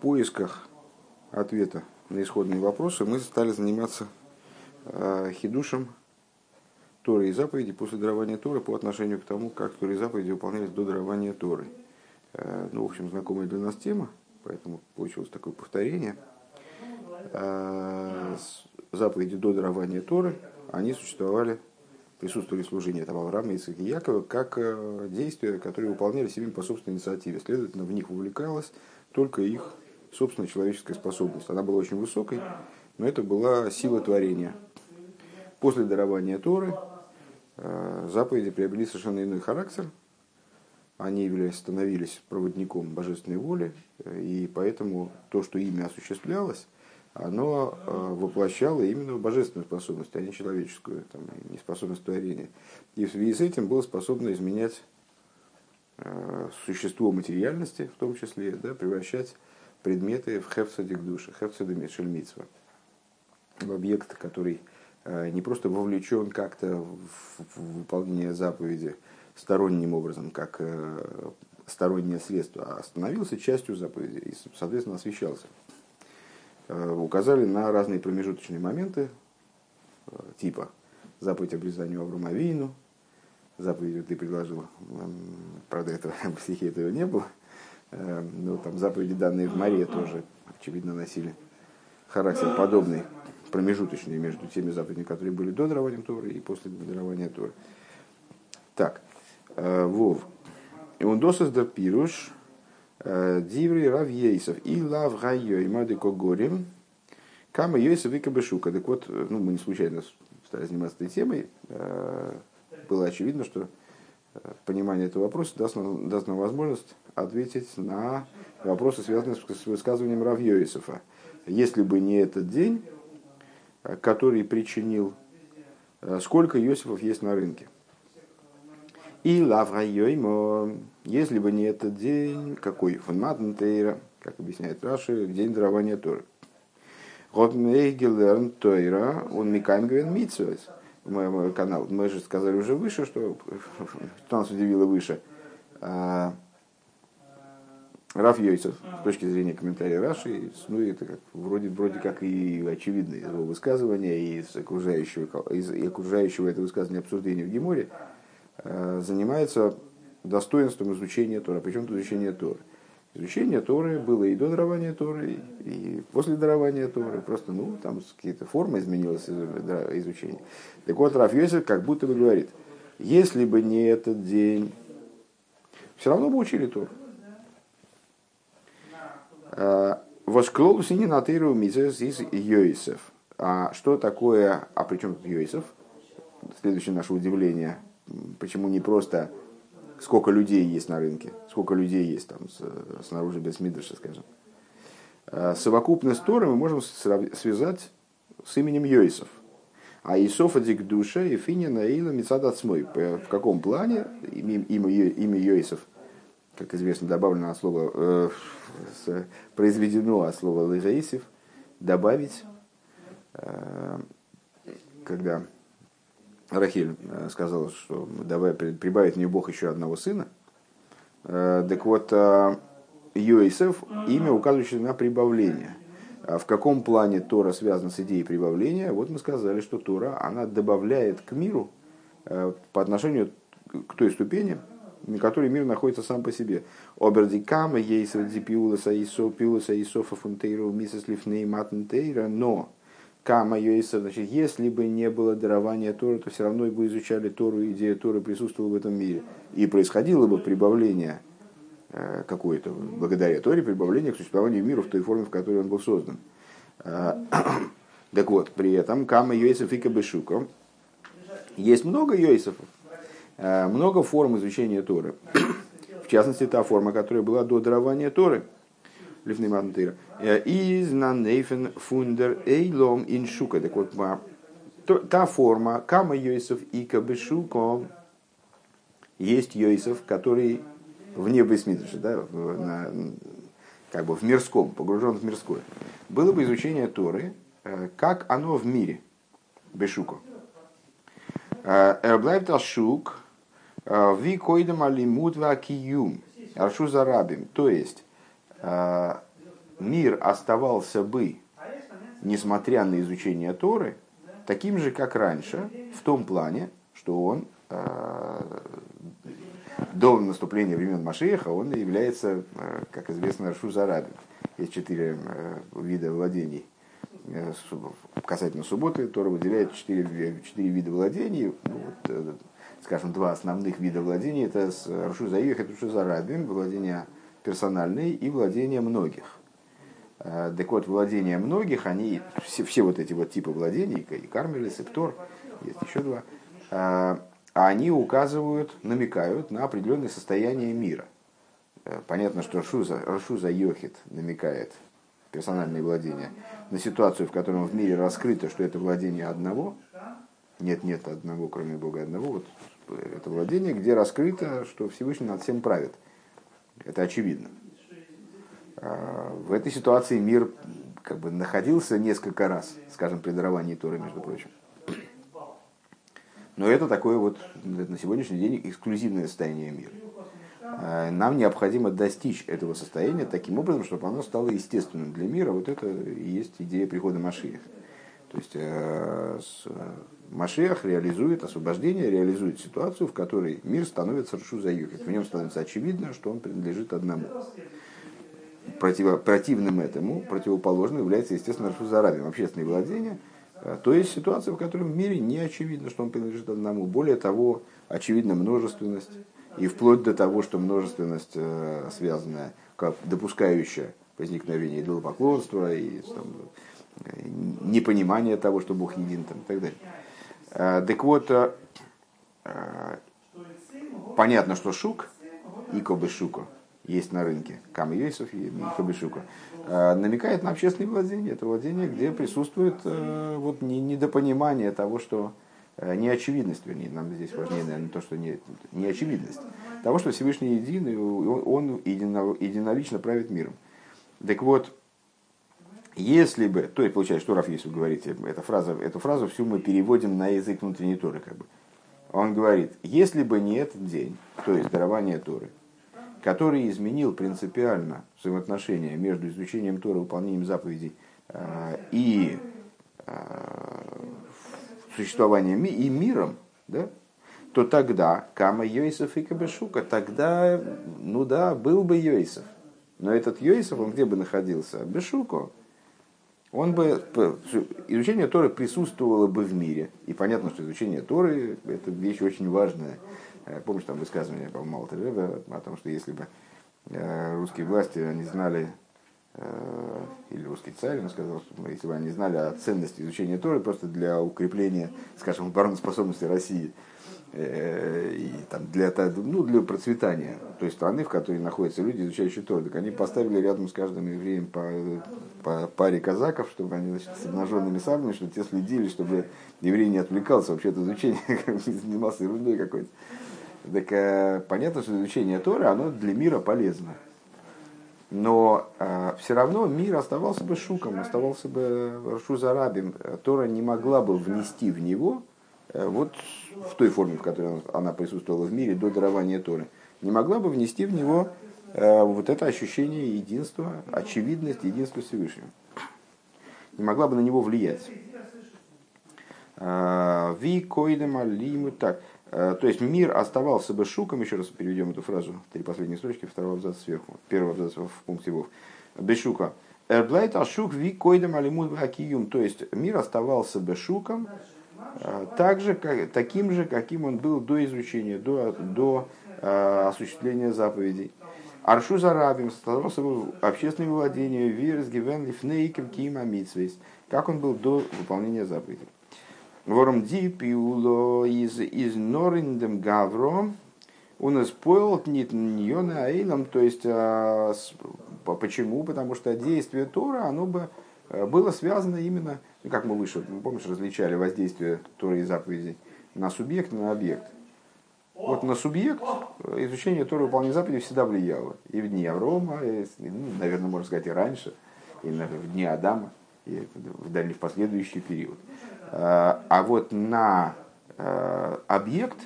поисках ответа на исходные вопросы мы стали заниматься э, хидушем Торы и заповеди после дарования Торы по отношению к тому, как Торы и заповеди выполнялись до дарования Торы. Э, ну, в общем, знакомая для нас тема, поэтому получилось такое повторение. Э, заповеди до дарования Торы, они существовали, присутствовали в служении там, Авраама, и Якова, как э, действия, которые выполнялись ими по собственной инициативе. Следовательно, в них вовлекалась только их собственная человеческая способность. Она была очень высокой, но это была сила творения. После дарования Торы э, заповеди приобрели совершенно иной характер. Они становились проводником божественной воли, и поэтому то, что ими осуществлялось, оно э, воплощало именно божественную способность, а не человеческую, там, неспособность творения. И в связи с этим было способно изменять э, существо материальности, в том числе, да, превращать предметы в хефцадик души, хефцадик шельмитсва, в объект, который э, не просто вовлечен как-то в выполнение заповеди сторонним образом, как стороннее средство, а становился частью заповеди и, соответственно, освещался. Э, указали на разные промежуточные моменты, э, типа заповедь обрезанию Авромавину, заповедь ты предложил, правда, этого в стихе этого не было, э, но там заповеди, данные в море, тоже, очевидно, носили характер подобный, промежуточный между теми заповедями, которые были до дарования Торы и после дарования Торы. Так, Вов. И он досыз да пируш, Диври Рав Ейсов и Лав Гайо и Мадыко Горим. Кама Йойсов и Кабышука. Так вот, ну, мы не случайно стали заниматься этой темой. Было очевидно, что понимание этого вопроса даст нам, даст нам возможность ответить на вопросы, связанные с высказыванием Рав Йойсофа. Если бы не этот день, который причинил, сколько Йосифов есть на рынке – и лаврайоймо, если бы не этот день, какой фанматн тейра, как объясняет Раши, день дарования Торы. Вот мейгелерн тойра, он микаем говен митсуэс. Канал. Мы же сказали уже выше, что, что нас удивило выше. А, Раф Йойцев, с точки зрения комментария Раши, ну, это как, вроде, вроде как и очевидно из его высказывания, и из окружающего, из окружающего это высказывания обсуждения в Геморе, Э, занимается достоинством изучения Тора. Причем изучение Торы. Изучение Торы было и до дарования Торы, и после дарования Торы. Просто, ну, там какие-то формы изменилось изучение. Так вот, Раф Йосиф как будто бы говорит, если бы не этот день, все равно бы учили Тору. Э, Восклоус не на мизес из Йосиф. А что такое, а при чем тут Йосиф? Следующее наше удивление – Почему не просто сколько людей есть на рынке, сколько людей есть там снаружи без Мидраша, скажем. А совокупность Торы мы можем связать с именем Йосиф. А Исофа Дик Душа и Финя Наила Мицадацмой. В каком плане имя, Йосиф, как известно, добавлено от слова, э, произведено от слова Лыжаисев, добавить, э, когда Рахиль э, сказала, что давай прибавить мне Бог еще одного сына. Э, так вот, э, Йосеф имя, указывающее на прибавление. А в каком плане Тора связана с идеей прибавления? Вот мы сказали, что Тора, она добавляет к миру по отношению к той ступени, на которой мир находится сам по себе. Обердикама, ейсер дипиуласа, исо, пиуласа, исофа фунтейру, мисс лифней матнтейра, но Кама Йойса, значит, если бы не было дарования Торы, то все равно бы изучали Тору, идея Торы присутствовала в этом мире. И происходило бы прибавление э, какое-то, благодаря Торе, прибавление к существованию мира в той форме, в которой он был создан. Э, так вот, при этом Кама Йойсов и Кабешука. Есть много Йойсов, э, много форм изучения Торы. В частности, та форма, которая была до дарования Торы – Лифней Матнтейра. Из нанейфен фундер эйлом иншука. Так вот, та форма, кама Йосиф и кабешуко, есть Йосиф, который вне Бесмидраша, да, на, как бы в мирском, погружен в мирское. Было бы изучение Торы, э, как оно в мире, Бешуко. Э, Эрблайб Талшук, э, Ви койдам алимут ва киюм, Аршу зарабим. То есть, мир оставался бы, несмотря на изучение Торы, таким же, как раньше, в том плане, что он до наступления времен Машеха он является, как известно, Шузарабин. Есть четыре вида владений Э, касательно субботы, Тора выделяет четыре, четыре вида владений. Ну, вот, э, скажем, два основных вида владений. Это Рушу Заих и Рушу Зарабим, персональные и владения многих. Э, так вот, владения многих, они, все, все вот эти вот типы владений, и Кармелис, и Птор, есть еще два, они указывают, намекают на определенное состояние мира. Понятно, что Рашуза, Рашуза Йохит намекает персональные владения, на ситуацию, в которой в мире раскрыто, что это владение одного, нет, нет одного, кроме Бога одного, вот это владение, где раскрыто, что Всевышний над всем правит. Это очевидно. А, в этой ситуации мир как бы находился несколько раз, скажем, при даровании Торы, между прочим. Но это такое вот на сегодняшний день эксклюзивное состояние мира. А, нам необходимо достичь этого состояния таким образом, чтобы оно стало естественным для мира. Вот это и есть идея прихода Машиях. То есть э, Машиах реализует освобождение, реализует ситуацию, в которой мир становится Ршу Заюхет. В нем становится очевидно, что он принадлежит одному. Противо, противным этому, противоположным является, естественно, Ршу Зарабим, общественное владение. Э, то есть ситуация, в которой в мире не очевидно, что он принадлежит одному. Более того, очевидна множественность и вплоть до того, что множественность, э, связанная, как допускающая возникновение идолопоклонства и там, э, непонимание того, что Бог един там, и так далее. Э, так вот, понятно, что шук и кобышука есть на рынке, Кам Йосиф и Кобышука, намекает на общественное владение. Это владение, где присутствует вот, недопонимание того, что Э, неочевидность, вернее, нам здесь важнее, наверное, то, что не, не очевидность, того, что Всевышний един, и он едино, единолично правит миром. Так вот, если бы, то есть получается, что Раф, если вы говорите, эта фраза, эту фразу всю мы переводим на язык внутренней Торы, как бы. Он говорит, если бы не этот день, то есть дарование Торы, который изменил принципиально взаимоотношения между изучением Торы, выполнением заповедей э, и э, существованием и миром, да, то тогда Кама Йосиф и Кабешука, тогда, ну да, был бы Йосиф. Но этот Йосиф, он где бы находился? Бешуко. Он бы, изучение Торы присутствовало бы в мире. И понятно, что изучение Торы – это вещь очень важная. Э, помнишь там высказывание, по-моему, о том, что если бы э, русские власти, они знали Э, или русский царь, он сказал, что если бы они знали о ценности изучения Торы просто для укрепления, скажем, обороноспособности России, и там для, ну, для процветания той страны, в которой находятся люди, изучающие Тору, так они поставили рядом с каждым евреем по, по паре казаков, чтобы они значит, с обнаженными саблями, чтобы те следили, чтобы еврей не отвлекался вообще от изучения, занимался ерундой какой-то. Так э, понятно, что изучение Торы, оно для мира полезно но э, все равно мир оставался бы шуком, оставался бы шузарабим. Тора не могла бы внести в него, э, вот в той форме, в которой она присутствовала в мире до дарования Торы, не могла бы внести в него э, вот это ощущение единства, очевидность единства Всевышнего. Не могла бы на него влиять. Э, Ви койдем алиму так. Э, то есть мир оставался бы шуком, еще раз переведем эту фразу, три последние строчки, второго абзаца сверху, первого абзаца в пункте вов. Бешука. Эрблайт ашук ви койдем алимут хакиюм. То есть мир оставался бы шуком, э, так же, как, таким же, каким он был до изучения, до, до э, осуществления заповедей. Аршу зарабим оставался бы общественным владением, вирс гивен лифнейкем кима митсвейс, как он был до выполнения заповедей. Вором дип и уло из из Нориндем Гавро у нас поел нит ньона аилом, то есть а, почему? Потому что действие Тора, оно бы было связано именно, ну, как мы выше, помнишь, различали воздействие Торы и заповедей на субъект, на объект. Вот на субъект э, изучение Торы выполнения заповедей всегда влияло. И в дни Аврома, и, ну, наверное, можно сказать, и раньше, и в дни Адама, и в дальний в последующий период. Э, а вот на э, объект,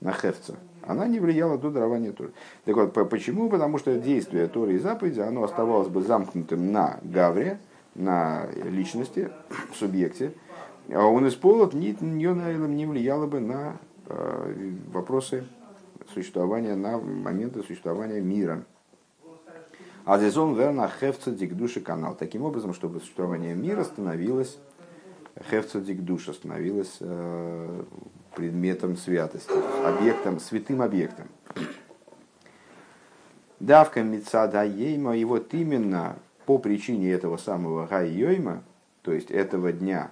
на хевца, она не влияла до дарования Торы. Так вот, почему? Потому что действие Торы и заповеди, оно оставалось бы замкнутым на Гавре, на личности, субъекте, а он исполнит ни, не влияло бы на э, вопросы существования, на моменты существования мира. А здесь он верно хевца дикдуши канал. Таким образом, чтобы существование мира становилось хевца дикдуша, становилось э, предметом святости, объектом, святым объектом. Давка Мицада Ейма, и вот именно по причине этого самого Гаййойма, то есть этого дня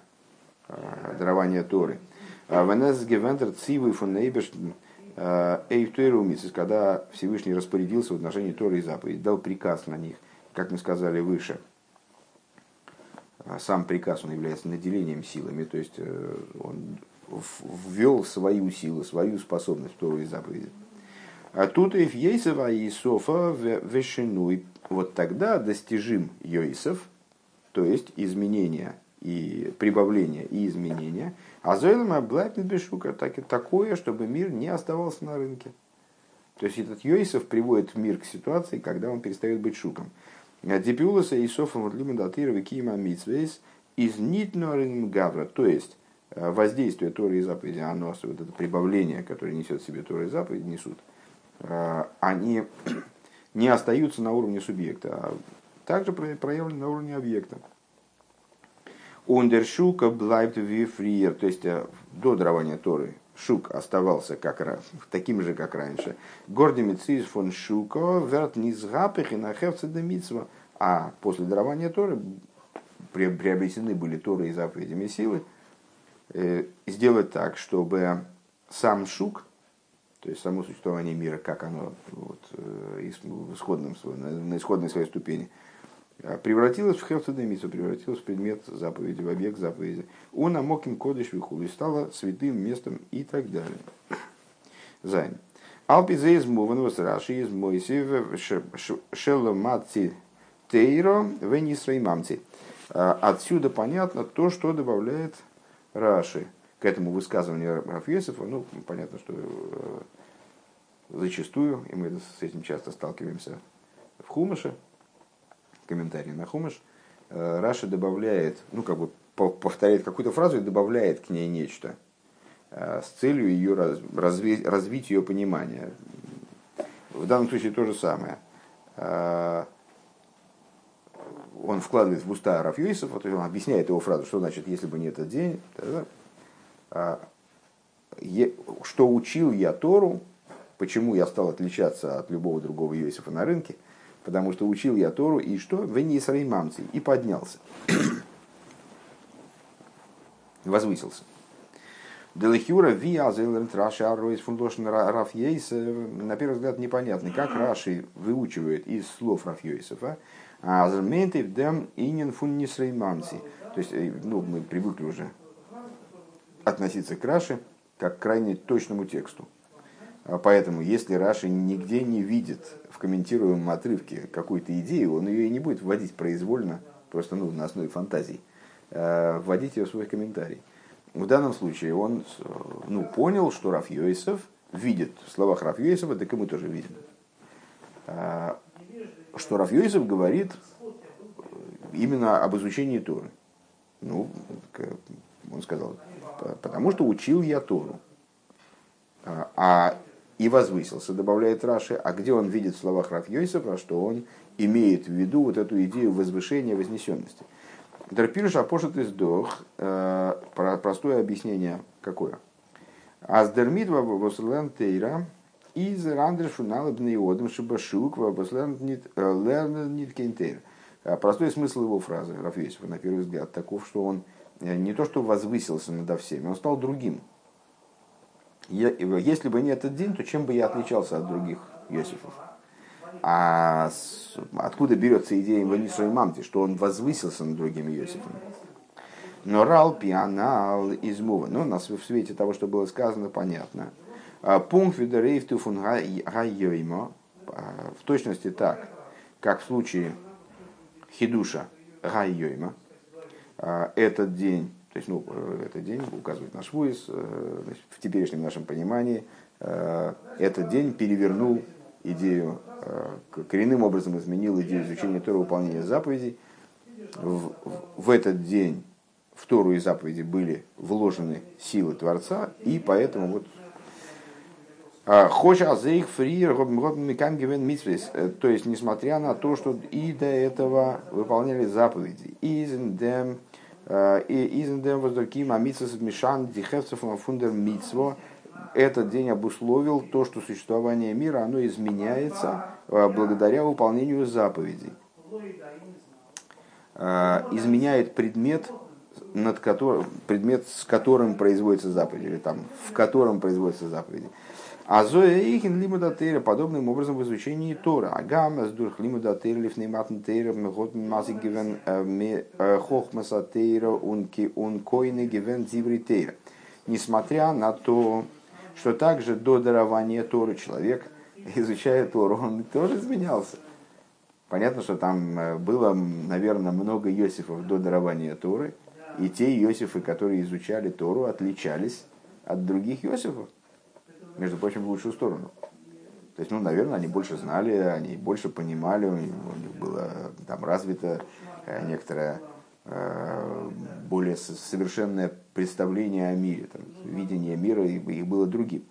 э, дарования Торы, э, Венес Гевентер Цивы фон Нейбеш э, когда Всевышний распорядился в отношении Торы и заповедей, дал приказ на них, как мы сказали выше, сам приказ он является наделением силами, то есть он ввел свою силу, свою способность в Тору и заповеди. А тут и Ейсова и Софа вешинуй. Вот тогда достижим Йойсов, то есть изменения и прибавление и изменения. А Зойлема Блайпнет Бешука так, такое, чтобы мир не оставался на рынке. То есть этот Йойсов приводит мир к ситуации, когда он перестает быть шуком. Дипиуласа и Софа вот Лимадатирова Кима Митсвейс из Нитнорин Гавра. То есть Э, воздействие Торы и заповеди, оно, вот это прибавление, которое несет в себе Торы и заповеди, несут, они не остаются на уровне субъекта, а также проявлены на уровне объекта. Ундершука блайбт вифриер, то есть э, до дарования Торы Шук оставался как, таким же, как раньше. Гордимицис фон Шука верт низгапых и нахевца демитсва. А после дарования Торы приобретены были Торы и заповедями силы, Э, сделать так, чтобы сам шук, то есть само существование мира, как оно вот, э, в исходном, на исходной своей ступени, э, превратилось в хевцедемицу, превратилось в предмет заповеди, в объект заповеди. Он амоким кодыш вихулу и стало святым местом и так далее. Зайн. Алпизе из Муванус Раши из Мойсив Шеломаци Тейро Венисреймамци. Отсюда понятно то, что добавляет Раши к этому высказыванию Рафьесова, ну, понятно, что э, зачастую, и мы с этим часто сталкиваемся в Хумаше, комментарии на Хумаш, э, Раши добавляет, ну, как бы повторяет какую-то фразу и добавляет к ней нечто э, с целью ее развить, развить ее понимание. В данном случае то же самое он вкладывает в уста Рафьюисов, вот он объясняет его фразу, что значит, если бы не этот день, что учил я Тору, почему я стал отличаться от любого другого Иосифа на рынке, потому что учил я Тору, и что? В мамцей, и поднялся. Возвысился. Делихюра виа зейлернт Раши Арройс фундошен Рафьейс, на первый взгляд непонятный, как Раши выучивает из слов Рафьейсова, а Азерментив дем инин фун. То есть, э, ну, мы привыкли уже относиться к Раши как к крайне точному тексту. А поэтому, если Раши нигде не видит в комментируемом отрывке какую-то идею, он ее и не будет вводить произвольно, просто ну, на основе фантазий, а вводить ее в свой комментарий. В данном случае он ну, понял, что Раф Йосиф видит в словах Раф Йосифа, так и мы тоже видим. А что Рафьёйзев говорит именно об изучении Торы. Ну, он сказал, потому что учил я Тору. А, а и возвысился, добавляет Раши, а где он видит в словах Рафьёйсова, что он имеет в виду вот эту идею возвышения, вознесенности. Дерпирш апошет из дох, э, простое объяснение какое? Аздермидва вослен тейра, из Рандрешу налыбный одам шибашук нит кентейр. Простой смысл его фразы, Рафесова, на первый взгляд, таков, что он э, не то что возвысился надо всеми, он стал другим. Если бы не этот день, то чем бы я отличался от других Йосифов? А откуда берется идея Ванису и Мамти, что он возвысился над другими Йосифами? Но рал пианал измува. Ну, нас в свете того, что было сказано, понятно. А, пункт видерейфту фун гайоймо, а, в точности так, как в случае хидуша гайойма, этот день, то есть, ну, этот день указывает наш войс, в теперешнем нашем понимании, этот день перевернул идею, коренным образом изменил идею изучения Тора выполнения заповедей. В, в этот день в Тору и заповеди были вложены силы Творца, и поэтому вот Хоша азейх фриер митсвейс. То есть, несмотря на то, что и до этого выполняли заповеди. Изендем Изендем воздурким амитсвес мишан дихевцев фундер митсво. Этот день обусловил то, что существование мира оно изменяется э, благодаря выполнению заповедей. Э, изменяет предмет, над которым, предмет, с которым производится заповедь, или там, в котором производится заповедь. А Зоя Ихин лимуда тейра подобным образом в изучении Тора. Агама с дурх лимуда тейра лифнейматн тейра мегот мази гивен э, э, хохмаса тейра унки ункойны гивен зиври тейра. Несмотря на то, что также до дарования Торы человек, изучая Тору, он тоже изменялся. Понятно, что там э, было, наверное, много Иосифов до дарования Торы, и те Иосифы, которые изучали Тору, отличались от других Иосифов между прочим, в лучшую сторону. То есть, ну, наверное, они больше знали, они больше понимали, у них, было там развито э, некоторое э, более совершенное представление о мире, там, видение мира их было другим.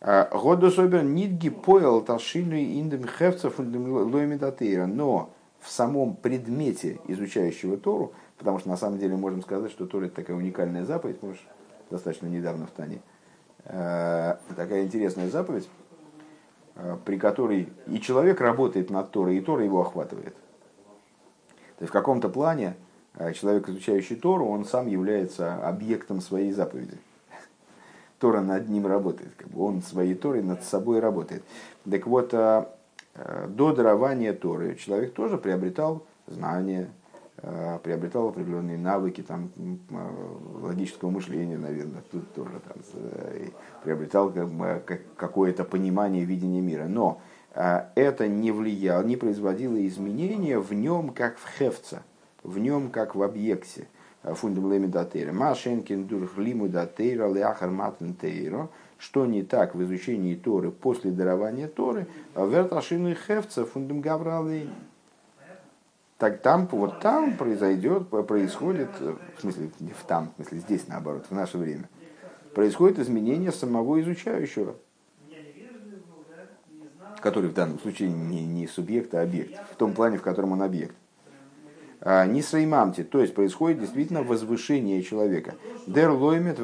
А, Году собер нитги поел ташину индем хевцев лоймедатейра. Но в самом предмете изучающего Тору, потому что на самом деле можем сказать, что Тора это такая уникальная заповедь, может, достаточно недавно в Тане, такая интересная заповедь, э, при которой и человек работает над Торой, и Тора его охватывает. То есть в каком-то плане э, человек, изучающий Тору, он сам является объектом своей заповеди. Тора над ним работает, как бы он своей Торой над собой работает. Так вот, до дарования Торы человек тоже приобретал знания, Э, приобретал определенные навыки там, э, логического мышления, наверное, тут тоже там, э, приобретал как, какое-то понимание видения мира. Но это не влияло, не производило изменения в нем как в хевца, в нем как в объекте. Фундамлеми датейра. Машенкин дурхлиму датейра ляхар матен тейро. Что не так в изучении Торы после дарования Торы? Верташину и хевца фундам гавралей так там, вот там произойдет, происходит, в смысле, не в там, в смысле здесь наоборот, в наше время, происходит изменение самого изучающего, который в данном случае не, не субъект, а объект, в том плане, в котором он объект. А, не саймамти, то есть происходит действительно возвышение человека. Дер лоймет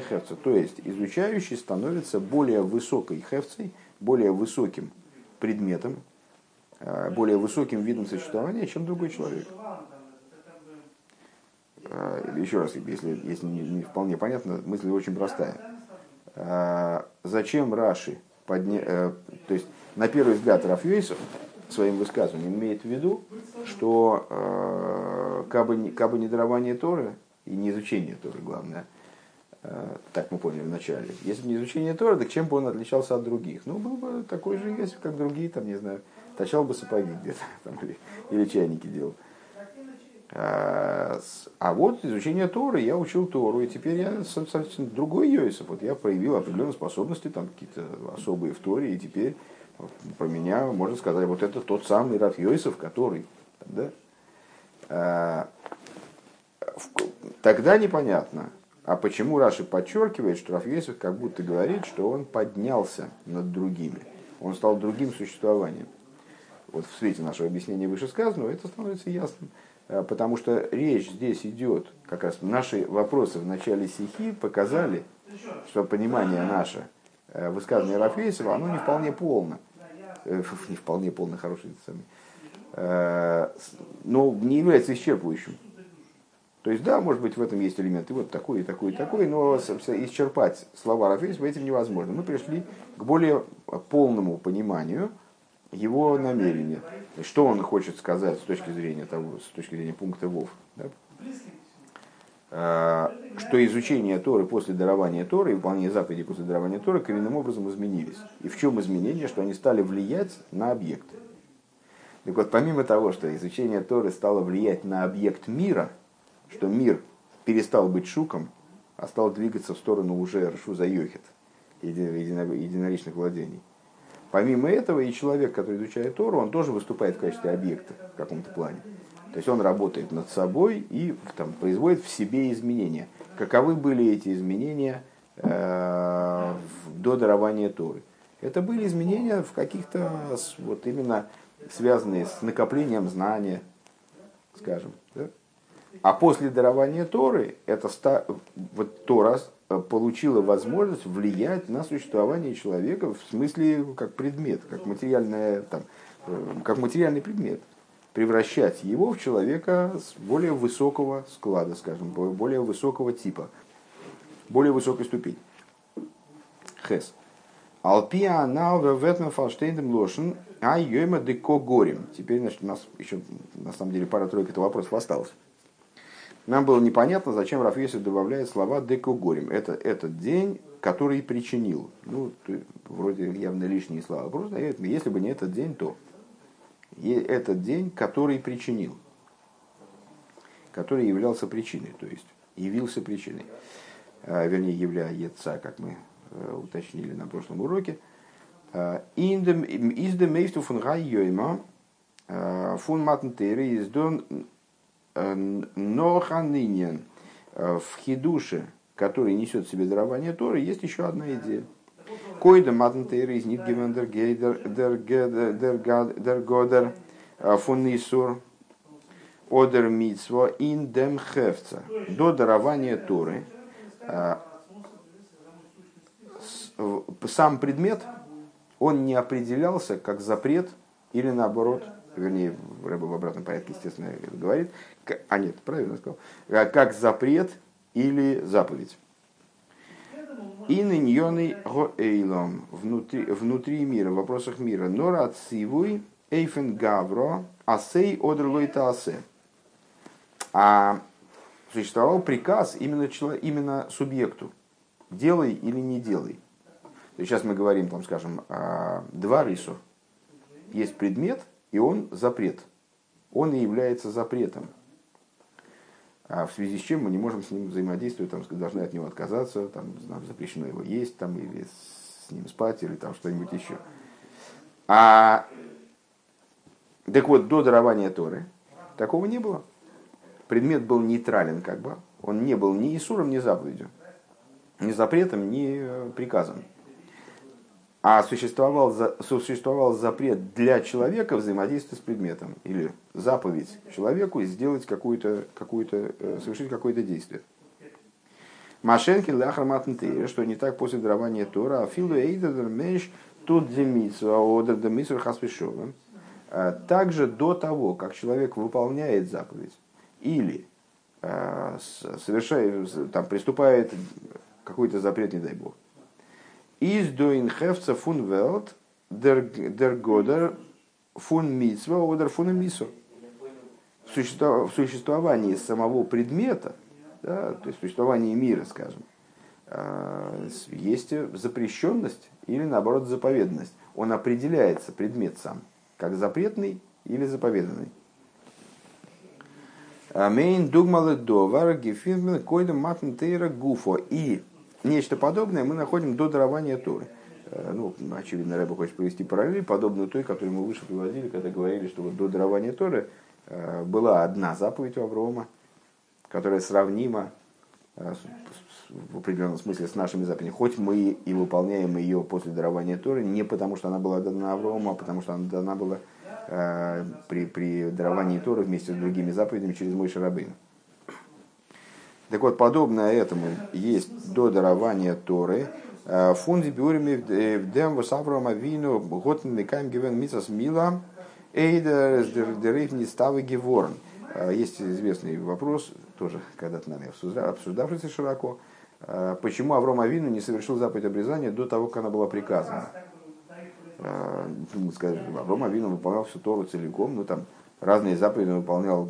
хевца, то есть изучающий становится более высокой хевцей, более высоким предметом, Э, более высоким видом существования, чем другой человек. Э, еще раз, если, если не, не вполне понятно, мысль очень простая. Э, зачем Раши подня... То есть, на первый взгляд, Рафьюисов своим высказыванием имеет в виду, что э, кабы, не, кабы не дарование Торы и не изучение Торы, главное, так мы поняли вначале. Если бы не изучение Торы, так чем бы он отличался от других? Ну, был бы такой же, если как другие, там, не знаю, Точал бы сапоги где-то там, или, или чайники делал. А, а вот изучение Торы, я учил Тору, и теперь я совсем другой Йосиф. Вот я проявил определенные способности, там какие-то особые в Торе, и теперь вот, про меня можно сказать, вот это тот самый Раф Йосиф, который, да? А, тогда непонятно, а почему Раши подчеркивает, что Раф Йосиф как будто говорит, что он поднялся над другими, он стал другим существованием вот в свете нашего объяснения вышесказанного, это становится ясным. Э, потому что речь здесь идет, как раз наши вопросы в начале стихи показали, что понимание наше э, высказывания Рафейсова, оно не вполне полно. Э, не вполне полно, хороший самый. Но не является исчерпывающим. То есть, да, может быть, в этом есть элементы вот такой, и такой, и такой, но исчерпать слова Рафейсова этим невозможно. Мы пришли к более полному пониманию – его намерение. Что он хочет сказать с точки зрения того, с точки зрения пункта ВОВ. Да? А, что изучение Торы после дарования Торы и выполнение заповедей после дарования Торы коренным образом изменились. И в чем изменение? Что они стали влиять на объекты. Так вот, помимо того, что изучение Торы стало влиять на объект мира, что мир перестал быть шуком, а стал двигаться в сторону уже Ршуза Йохет, единоличных владений. Помимо этого, и человек, который изучает Тору, он тоже выступает в качестве объекта в каком-то плане. То есть он работает над собой и там, производит в себе изменения. Каковы были эти изменения э, до дарования Торы? Это были изменения в каких-то, вот именно связанные с накоплением знания, скажем. Да? А после дарования Торы, это ста, вот Тора получила возможность влиять на существование человека в смысле как предмет, как, материальное, там, э, как материальный предмет. Превращать его в человека с более высокого склада, скажем, более высокого типа, более высокой ступени. Хес. Алпия нау ветмен фалштейндем лошен, а йойма деко горем. Теперь, значит, у нас еще, на самом деле, пара-тройка вопросов осталось. Нам было непонятно, зачем Рафиесов добавляет слова «декогорим». Это этот день, который причинил. Ну, вроде явно лишние слова. Просто если бы не этот день, то этот день, который причинил. Который являлся причиной, то есть явился причиной. А, вернее, является, как мы э, уточнили на прошлом уроке. Из dem meeste van Gai фун матнтери из дон Ноханиньян э, в хидуше, который несет в себе дарование Торы, есть еще одна идея. Койда матнтейр из нитгивен дер годер э, фун нисур одер митсво ин дем хевца. До дарования Торы э, сам предмет, он не определялся как запрет или наоборот вернее, в обратном порядке, естественно, говорит, а нет, правильно сказал, а как запрет или заповедь. И ныньоный гоэйлом внутри, внутри мира, в вопросах мира, нора цивуй эйфен гавро асей одерлойта асе. А существовал приказ именно, именно субъекту. Делай или не делай. Сейчас мы говорим, там, скажем, два рису. Есть предмет – и он запрет. Он и является запретом. А в связи с чем мы не можем с ним взаимодействовать, там, должны от него отказаться, там, нам запрещено его есть, там, или с ним спать, или там что-нибудь еще. А так вот, до дарования Торы такого не было. Предмет был нейтрален, как бы. Он не был ни Исуром, ни заповедью. Ни запретом, ни э, приказом а существовал, существовал запрет для человека взаимодействия с предметом или заповедь человеку сделать какую-то, какую-то, э, совершить какое-то действие. Машенки ляхарматнты, что не так после дарования Тора, а филу эйдер менш тут демицу, а одер демицу хаспешовым. А также до того, как человек выполняет заповедь или э, совершает, там, приступает какой-то запрет, не дай бог, из дуин хевца фун велт дер годер фун митсва одер фун мисо. В существовании самого предмета, да, то есть в существовании мира, скажем, а, есть запрещенность или наоборот заповедность. Он определяется, предмет сам, как запретный или заповеданный. Мейн дугмалы довар гефирмен койдем матн тейра гуфо. И Нечто подобное мы находим до дарования Торы. Э, ну, очевидно, Рэба хочет провести параллель, подобную той, которую мы выше приводили, когда говорили, что вот до дарования Торы была одна заповедь у Аврома, которая сравнима э, в определенном смысле с нашими заповедями. Хоть мы и выполняем ее после дарования Торы, не потому что она была дана Аврому, а потому что она дана была при, при даровании Торы вместе с другими заповедями через мой Шарабейн. Так вот, подобное этому есть до дарования Торы. Э, Фунди биурими в дем Аврома вину готн микаем гивен мисас мила дерейв не ставы геворн. Э, есть известный вопрос, тоже когда-то нами обсуждавшийся широко, э, почему Авром Авину не совершил заповедь обрезания до того, как она была приказана. Скажем, Авром Авину выполнял всю Тору целиком, ну там разные заповеди он выполнял,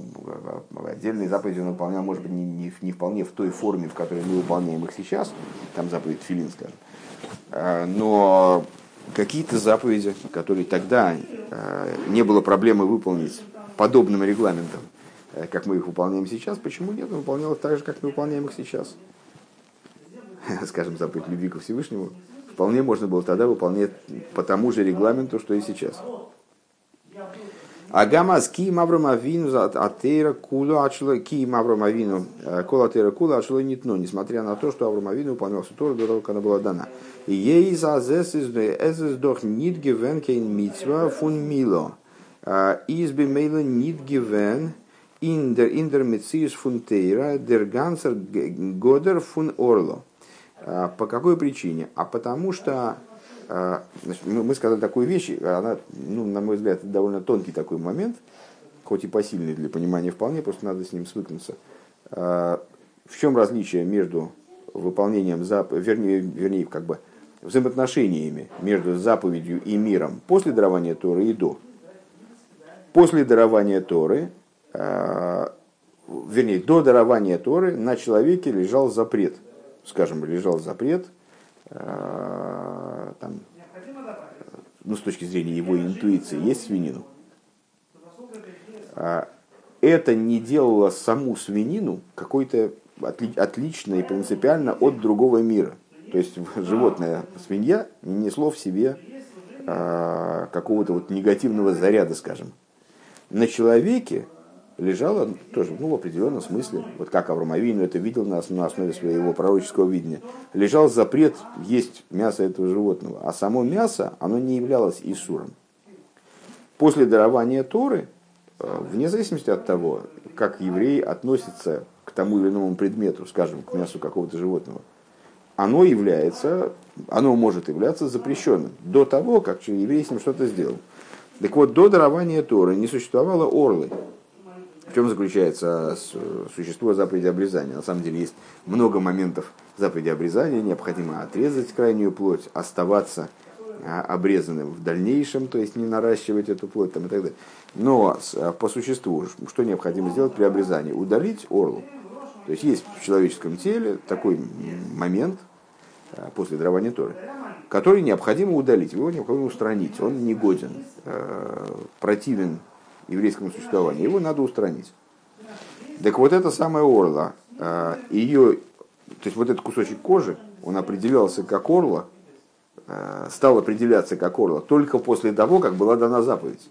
отдельные заповеди он выполнял, может быть, не, не, не вполне в той форме, в которой мы выполняем их сейчас, там заповедь Филин, скажем, а, но какие-то заповеди, которые тогда а, не было проблемы выполнить подобным регламентом, э, как мы их выполняем сейчас, почему нет, он выполнял их так же, как мы выполняем их сейчас. скажем, заповедь любви ко Всевышнему, вполне можно было тогда выполнять по тому же регламенту, что и сейчас. Агамас ки Авраам Авину атера кула ачло ки Авраам Авину кола атера кула ачло нитно, несмотря на то, что Авраам Авину выполнял всю Тору до того, как она была дана. Ей за зес из дох нит гивен кейн митцва фун мило. Из бимейла нит гивен in der in der Metzius фун Тейра der ganzer фун Орло. Э, по какой причине? А потому что значит, мы сказали такую вещь, она, ну, на мой взгляд, довольно тонкий такой момент, хоть и посильный для понимания вполне, просто надо с ним свыкнуться. А, в чем различие между выполнением заповеди, вернее, вернее, как бы взаимоотношениями между заповедью и миром после дарования Торы и до? После дарования Торы, а, вернее, до дарования Торы на человеке лежал запрет, скажем, лежал запрет – там, ну, с точки зрения его интуиции, есть свинину. А, это не делало саму свинину какой-то отли- отлично и принципиально от другого мира. То есть животное свинья не несло в себе а, какого-то вот негативного заряда, скажем. На человеке лежала тоже ну, в определенном смысле, вот как Авраам Авину это видел на, на основе своего пророческого видения, лежал запрет есть мясо этого животного, а само мясо, оно не являлось Исуром. После дарования Торы, э, вне зависимости от того, как еврей относится к тому или иному предмету, скажем, к мясу какого-то животного, оно является, оно может являться запрещенным до того, как еврей с ним что-то сделал. Так вот, до дарования Торы не существовало орлы, в чем заключается существо заповеди обрезания? На самом деле есть много моментов заповеди обрезания. Необходимо отрезать крайнюю плоть, оставаться а, обрезанным в дальнейшем, то есть не наращивать эту плоть там, и так далее. Но а, по существу, что необходимо сделать при обрезании? Удалить орлу. То есть есть в человеческом теле такой момент а, после дарования Торы, который необходимо удалить, его необходимо устранить. Он негоден, противен еврейскому существованию. Его надо устранить. Так вот эта самая орла, ее, то есть вот этот кусочек кожи, он определялся как орла, стал определяться как орла только после того, как была дана заповедь.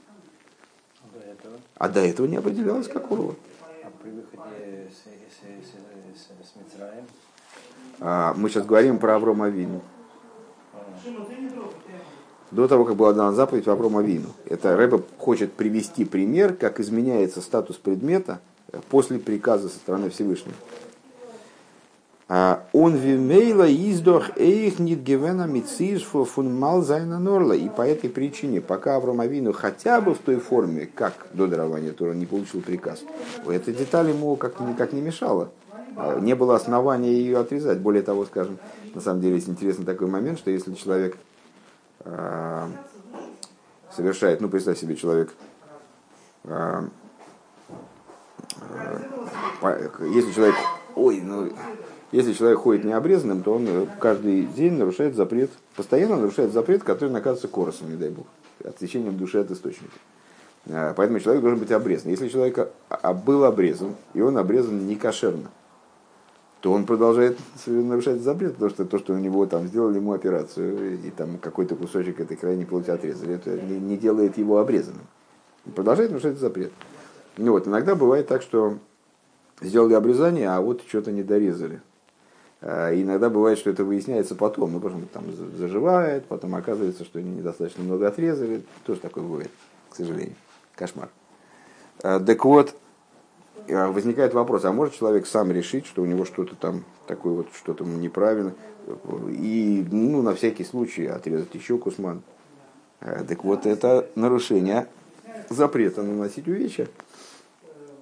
А до этого не определялось как орла. Мы сейчас говорим про Аврома Вину до того, как была дана заповедь в Аврома Вину. Это Рэбе хочет привести пример, как изменяется статус предмета после приказа со стороны Всевышнего. А, он вимейла издох эйх нит гевена мицишфу фун мал зайна норла. И по этой причине, пока Авраам Авину хотя бы в той форме, как до дарования Тора, не получил приказ, эта деталь ему как никак не мешала. А, не было основания ее отрезать. Более того, скажем, на самом деле есть интересный такой момент, что если человек Э, совершает, ну представь себе человек, э, э, если человек, ой, ну, если человек ходит необрезанным, то он каждый день нарушает запрет, постоянно нарушает запрет, который наказывается коросом, не дай бог, отсечением души от источника. Поэтому человек должен быть обрезан. Если человек был обрезан, и он обрезан некошерно, то он продолжает нарушать запрет, потому что то, что у него там сделали ему операцию, и там какой-то кусочек этой крайней плоти отрезали, это не, не делает его обрезанным. Продолжает нарушать запрет. Ну вот, иногда бывает так, что сделали обрезание, а вот что-то не дорезали. А иногда бывает, что это выясняется потом, ну, потому что там заживает, потом оказывается, что они недостаточно много отрезали. Тоже такое бывает, к сожалению. Кошмар. А, так вот, возникает вопрос, а может человек сам решить, что у него что-то там такое вот, что-то неправильно, и ну, на всякий случай отрезать еще кусман. А, так вот, это нарушение запрета наносить увечья.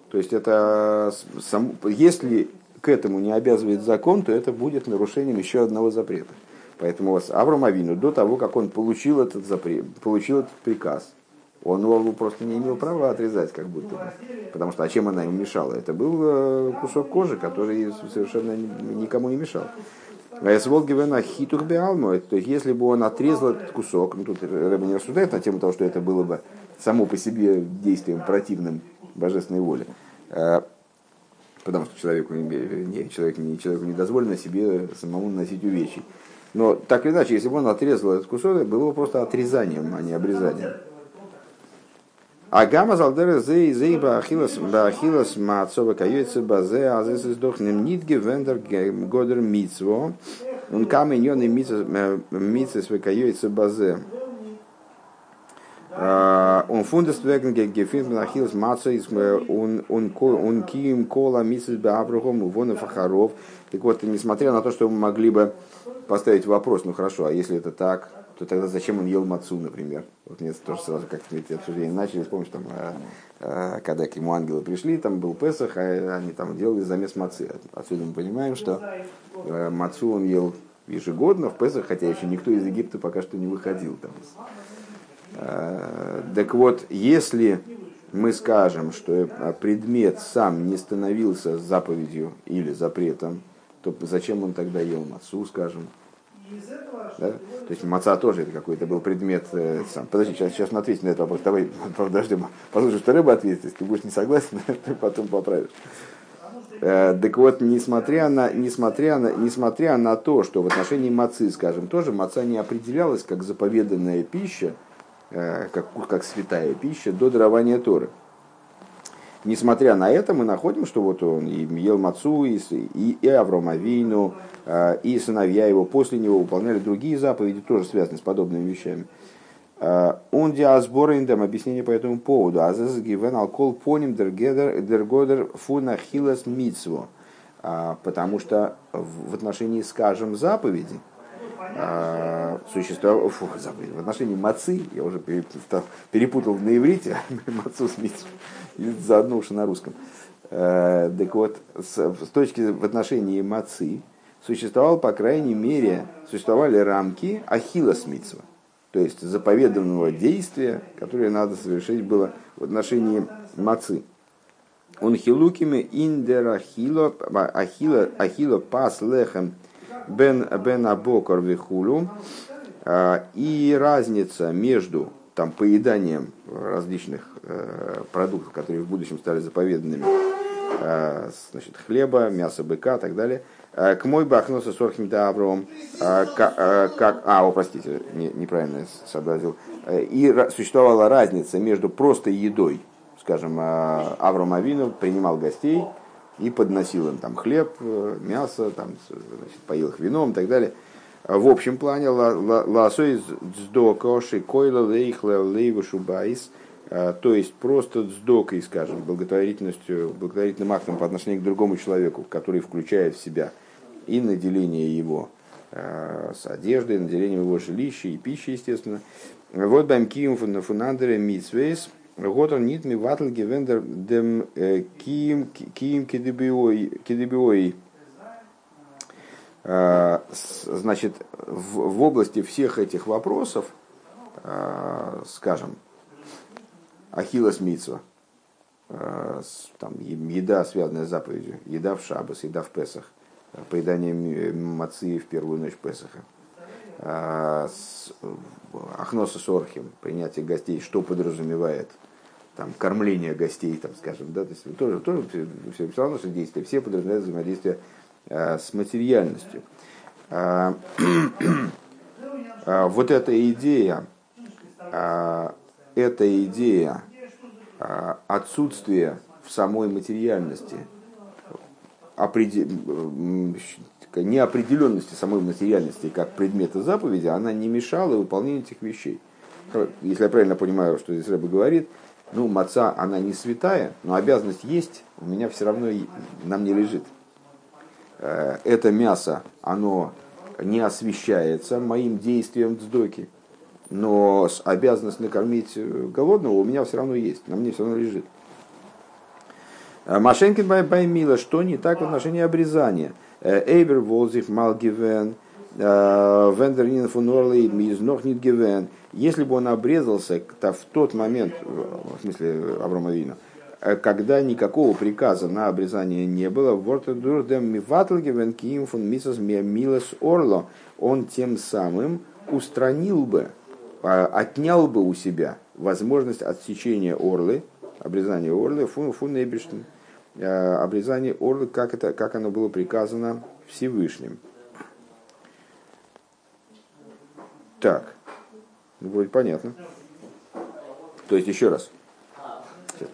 То есть это, сам, если к этому не обязывает закон, то это будет нарушением еще одного запрета. Поэтому вас Авраам Авину до того, как он получил этот, запрет, получил этот приказ, он его просто не имел права отрезать, как будто бы. Потому что, а чем она ему мешала? Это был э, кусок кожи, который совершенно никому не мешал. А Волгивена хитух беалму, то есть если бы он отрезал этот кусок, ну тут Рэбби не рассуждает на тему того, что это было бы само по себе действием противным божественной воле. Э, потому что человеку не, человек, не, человеку не дозволено себе самому наносить увечий. Но так или иначе, если бы он отрезал этот кусок, было бы просто отрезанием, а не обрезанием. А гамма залдера зей зей баахилас баахилас маацова каюется базе азес издохнем нитге вендер годер мицво. Он камень йон и мицес векаюется базе он фундест веген гефин баахилас маацва он он он ким кола мицес бааврухом вон фахаров. Так вот несмотря на то что мы могли бы поставить вопрос ну хорошо а если это так то тогда зачем он ел мацу, например? Вот мне тоже сразу как-то эти обсуждения начались. Помнишь, там, э, э, когда к нему ангелы пришли, там был Песах, а они там делали замес мацы. Отсюда мы понимаем, что э, мацу он ел ежегодно в Песах, хотя еще никто из Египта пока что не выходил там. Так вот, если мы скажем, что предмет сам не становился заповедью или запретом, то зачем он тогда ел мацу, скажем? Да? То есть маца тоже это какой-то был предмет. Э, сам. Подожди, сейчас, сейчас ответим на этот вопрос. Давай, подожди, послушай, что рыба ответит. Если ты будешь не согласен, ты потом поправишь. Э, так вот, несмотря на, несмотря, на, несмотря на то, что в отношении мацы, скажем, тоже маца не определялась как заповеданная пища, э, как, как святая пища до дарования Торы. Несмотря на это, мы находим, что вот он и ел мацу, и, и, и Авром Авину, э, и сыновья его после него выполняли другие заповеди, тоже связанные с подобными вещами. Э, он диасборендем объяснение по этому поводу. Азаз гивен алкол поним дергодер фуна хилас митсво. Э, потому что в отношении, скажем, заповеди, существовало, фу, заповедь, в отношении мацы, я уже перепутал на иврите, мацу с митсво заодно уж на русском. Э, так вот, с, с точки в отношении мацы существовал, по крайней мере, существовали рамки ахилла смитсва, то есть заповеданного действия, которое надо совершить было в отношении мацы. Он хилукими индер ахило, ахило, ахило пас лехем бен, бен абокор вихулю. Э, и разница между там, поеданием различных э, продуктов, которые в будущем стали заповеданными, э, значит, хлеба, мяса быка и так далее. Э, к мой бахноса сорхим да Авром, э, э, как, а, о, простите, не, неправильно сообразил. И существовала разница между просто едой, скажем, Авром Авину принимал гостей и подносил им там хлеб, мясо, там, значит, поил их вином и так далее – в общем плане ласой сдокоши койла лейхла лейва шубайс, э, то есть просто сдокой, скажем, благотворительностью, благотворительным актом по отношению к другому человеку, который включает в себя и наделение его э, с одеждой, наделение его жилища и пищи, естественно. Вот бам кием фунандере митсвейс, вот он нит ми ватл гевендер дем э, кием кидебиой значит, в, в области всех этих вопросов, э, скажем, Ахиллас Митсва, э, там, еда, связанная с заповедью, еда в Шабас, еда в Песах, поедание мацы в первую ночь Песаха, Ахноса Сорхим, принятие гостей, что подразумевает там, кормление гостей, там, скажем, да, то есть тоже, тоже все, все равно, что действия, все подразумевают взаимодействие Э, с материальностью. Э, э, вот эта идея, эта идея отсутствия в самой материальности, неопределенности самой материальности как предмета заповеди, она не мешала выполнению этих вещей. Если я правильно понимаю, что здесь Рэба говорит, ну, маца, она не святая, но обязанность есть у меня все равно на мне лежит. Э, это мясо, оно не освещается моим действием дздоки, но обязанность накормить э, голодного у меня все равно есть, на мне все равно лежит. Э, Машенкин Баймила, что не так в отношении обрезания? Эйбер Волзих Малгивен, Вендернин фунорли Мизнох Нитгивен. Если бы он обрезался то в тот момент, в смысле Аврома Вина, Э, когда никакого приказа на обрезание не было, он тем самым устранил бы, а, отнял бы у себя возможность отсечения орлы, обрезания орлы фун, фун обрезание орлы, как, это, как оно было приказано Всевышним. Так, ну, вроде понятно. То есть, еще раз.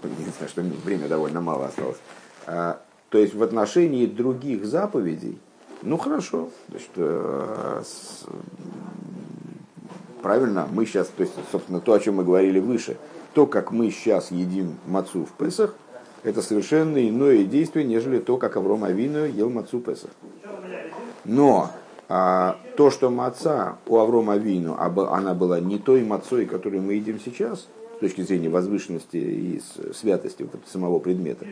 Сейчас, что время довольно мало осталось. А, то есть, в отношении других заповедей, ну хорошо, значит, э, правильно, мы сейчас, то есть, собственно, то, о чем мы говорили выше, то, как мы сейчас едим мацу в Песах, это совершенно иное действие, нежели то, как Авром Авину ел мацу Песах. Но а, то, что маца у Аврома Авину, она была не той мацой, которую мы едим сейчас, с точки зрения возвышенности и святости самого предмета,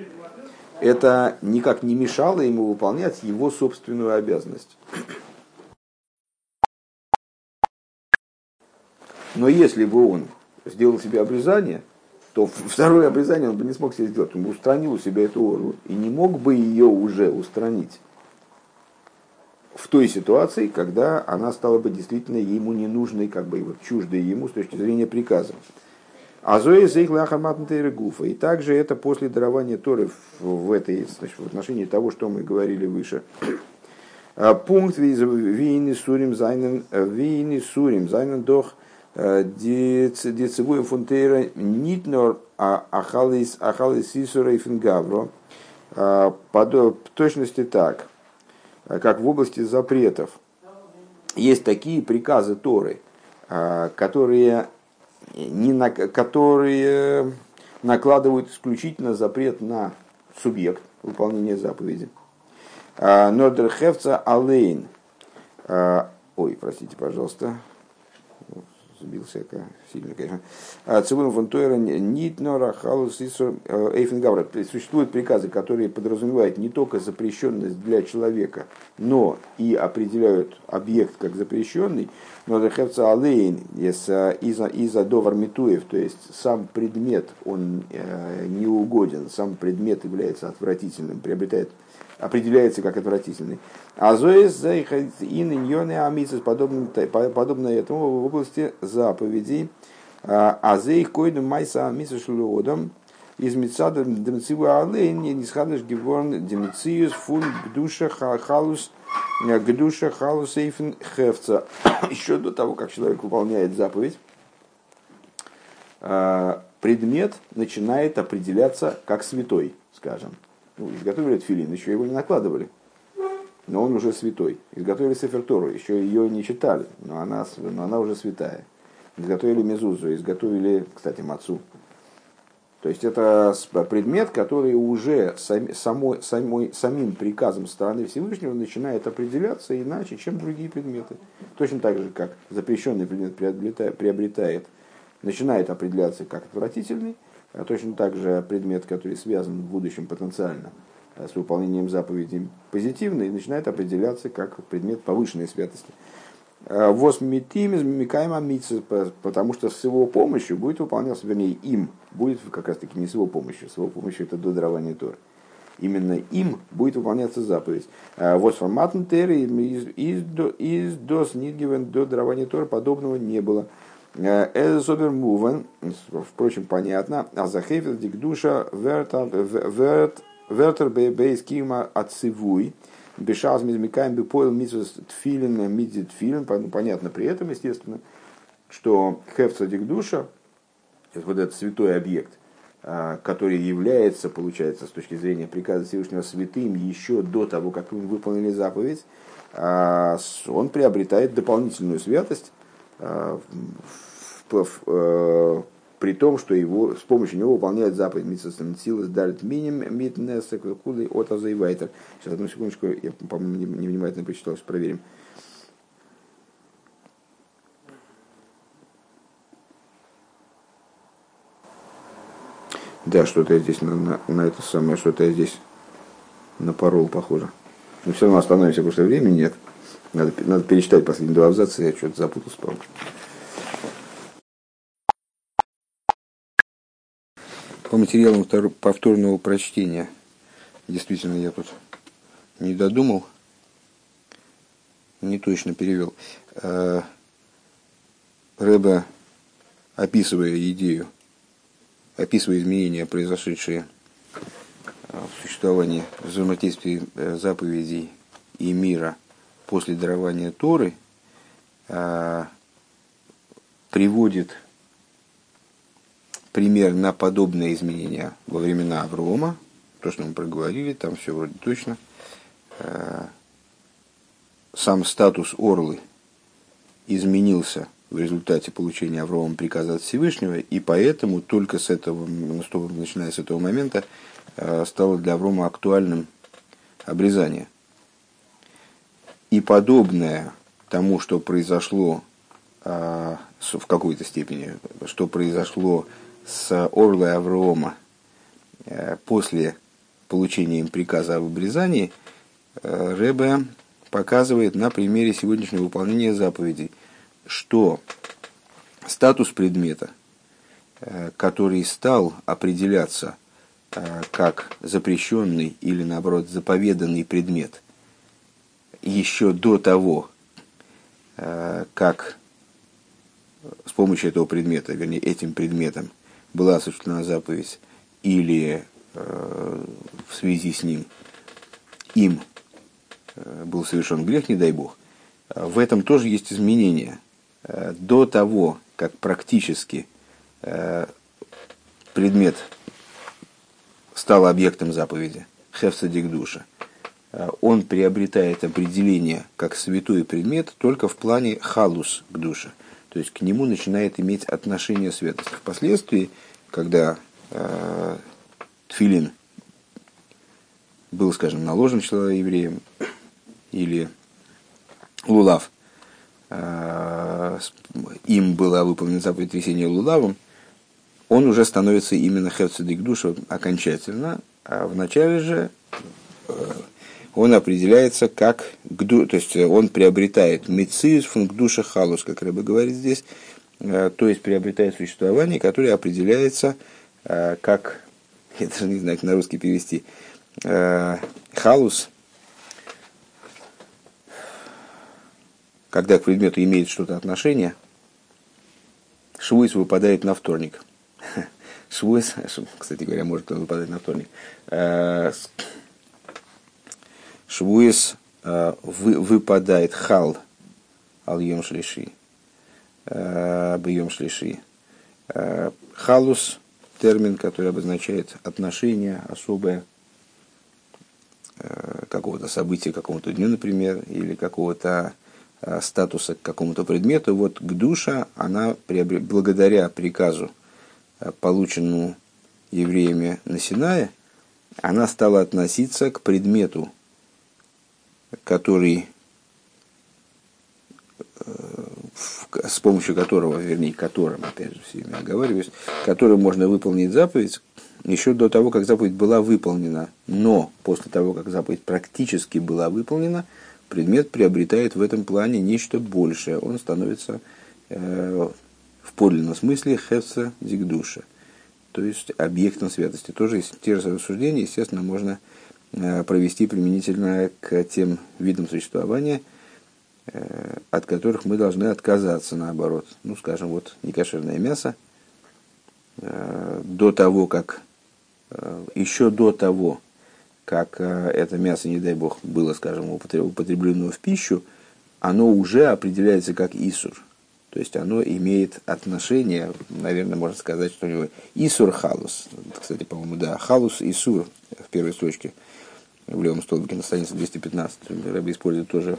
это никак не мешало ему выполнять его собственную обязанность. Но если бы он сделал себе обрезание, то второе обрезание он бы не смог себе сделать. Он бы устранил у себя эту орлу и не мог бы ее уже устранить в той ситуации, когда она стала бы действительно ему ненужной, как бы вот, чуждой ему с точки зрения приказа. А Зоя Гуфа. И также это после дарования Торы в, этой, значит, в отношении того, что мы говорили выше. А, пункт Вийни Сурим Зайнен Вийни Сурим Зайнен Дох Децевуя Фунтейра Нитнор Ахалис Ахалис Исура и Фингавро. А, в точности так Э, как в области запретов. Есть такие приказы Торы, э, которые, не на, которые накладывают исключительно запрет на субъект выполнения заповеди. Э, Нодерхевца Алейн. Ой, простите, пожалуйста сбился сильно, конечно. А, Цивун фон Тойра Нитнора Халус Эйфенгавра. Существуют приказы, которые подразумевают не только запрещенность для человека, но и определяют объект как запрещенный, но Рехевца Алейн из-за из Довар Митуев, то есть сам предмет, он э, не угоден, сам предмет является отвратительным, приобретает определяется как отвратительный. А зоис ин иньоны амисис, подобно, этому в области заповедей. А зейх койду майса амисис шлюодом, из мецада демциву алейн не схадыш геворн демциюс фун гдуша халус гдуша халус эйфен хевца. Еще до того, как человек выполняет заповедь, а, предмет начинает определяться как святой, скажем. Ну, изготовили филин, еще его не накладывали. Но он уже святой. Изготовили Сефертору, еще ее не читали, но она, но она уже святая. Изготовили Мезузу, изготовили, кстати, Мацу. То есть это предмет, который уже сам, самой, самой, самим приказом стороны Всевышнего начинает определяться иначе, чем другие предметы. Точно так же, как запрещенный предмет приобретает, начинает определяться как отвратительный, точно так же предмет, который связан в будущем потенциально э, с выполнением заповедей позитивный, начинает определяться как предмет повышенной святости. Э, Вос митим из мимикаема потому что с его помощью будет выполняться, вернее, им будет как раз таки не с его помощью, с его помощью это до дарования Тор. Именно им будет выполняться заповедь. Э, вот форматн терри из дос нидгивен до дарования Тора подобного не было. Эзобер мувен, впрочем, понятно, а захефил дикдуша вертер бейс кима отцевуй, бешаз мизмикаем бепоил митсус тфилин мидит тфилин, понятно при этом, естественно, что хефца дикдуша, вот этот святой объект, а, который является, получается, с точки зрения приказа Всевышнего святым еще до того, как мы выполнили заповедь, а, он приобретает дополнительную святость э, при том, что его, с помощью него выполняют заповедь Митсасен Силас Дарит Миним Митнеса Куды от Азайвайтер. Сейчас одну секундочку, я, по-моему, невнимательно прочитал, проверим. Да, что-то я здесь на, на, на это самое, что-то я здесь напорол, похоже. Но все равно остановимся, потому что времени нет. Надо, надо перечитать последние два абзаца, я что-то запутался, по-моему. по материалам повторного прочтения. Действительно, я тут не додумал, не точно перевел. Э, Рэба, описывая идею, описывая изменения, произошедшие в существовании взаимодействия заповедей и мира после дарования Торы приводит пример на подобные изменения во времена Аврома, то, что мы проговорили, там все вроде точно. Сам статус Орлы изменился в результате получения Аврома приказа от Всевышнего, и поэтому только с этого, начиная с этого момента, э, стало для Аврома актуальным обрезание. И подобное тому, что произошло э, в какой-то степени, что произошло с Орлой Аврома э, после получения им приказа об обрезании, Ребе показывает на примере сегодняшнего выполнения заповедей – что статус предмета, э, который стал определяться э, как запрещенный или наоборот заповеданный предмет еще до того, э, как с помощью этого предмета, вернее этим предметом была осуществлена заповедь или в связи с ним им был совершен грех, не дай бог, в этом тоже есть изменения. Э, до того, как практически э, предмет стал объектом заповеди, хефсадик душа, э, он приобретает определение как святой предмет только в плане халус к душе. То есть к нему начинает иметь отношение святости. Впоследствии, когда э, тфилин был, скажем, наложен человеком евреем, или лулав Э, им была выполнена заповедь трясения лулавом, он уже становится именно хевцедик душа окончательно, а вначале же э, он определяется как то есть он приобретает мецис функ душа халус, как Рэба говорит здесь, э, то есть приобретает существование, которое определяется как, я даже не знаю, как на русский перевести, халус когда к предмету имеет что-то отношение, швуис выпадает на вторник. Швуис, кстати говоря, может выпадать на вторник. Э, швуис э, выпадает хал ал йом шлиши. Э, Бьем шлиши. Халус – термин, который обозначает отношение особое какого-то события, какому-то дню, например, или какого-то Э, статуса к какому-то предмету, вот к душа, она благодаря приказу, э, полученному евреями на Синае, она стала относиться к предмету, который, э, с помощью которого, вернее, которым, опять же, все время оговариваюсь, которым можно выполнить заповедь, еще до того, как заповедь была выполнена. Но после того, как заповедь практически была выполнена – предмет приобретает в этом плане нечто большее. Он становится э, в подлинном смысле хефса дикдуша, то есть объектом святости. Тоже те же рассуждения, естественно, можно провести применительно к тем видам существования, э, от которых мы должны отказаться, наоборот. Ну, скажем, вот некошерное мясо, э, до того, как, э, еще до того, как э, это мясо, не дай бог, было, скажем, употреблено в пищу, оно уже определяется как исур. То есть оно имеет отношение, наверное, можно сказать, что у него исур халус. Кстати, по-моему, да, халус исур в первой строчке в левом столбике на странице 215. Раби использует тоже,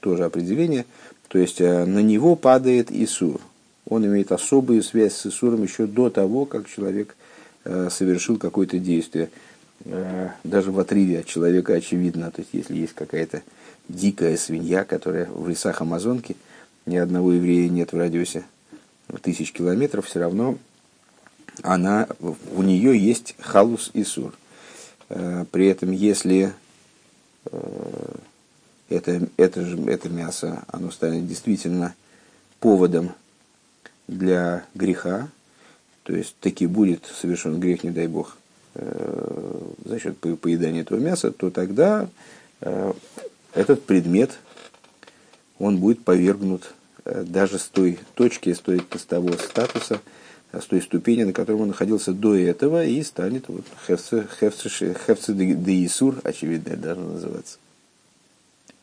тоже определение. То есть э, на него падает исур. Он имеет особую связь с исуром еще до того, как человек э, совершил какое-то действие. Э, даже в отрыве от человека очевидно. То есть, если есть какая-то дикая свинья, которая в лесах Амазонки, ни одного еврея нет в радиусе тысяч километров, все равно она, у нее есть халус и сур. Э, при этом, если э, это, это, же, это мясо, оно станет действительно поводом для греха, то есть таки будет совершен грех, не дай бог, Э, за счет поедания этого мяса, то тогда этот предмет, он будет повергнут даже с той точки, с того статуса, с той ступени, на которой он находился до этого, и станет вот, хефце де Исур, очевидно, это должно называться.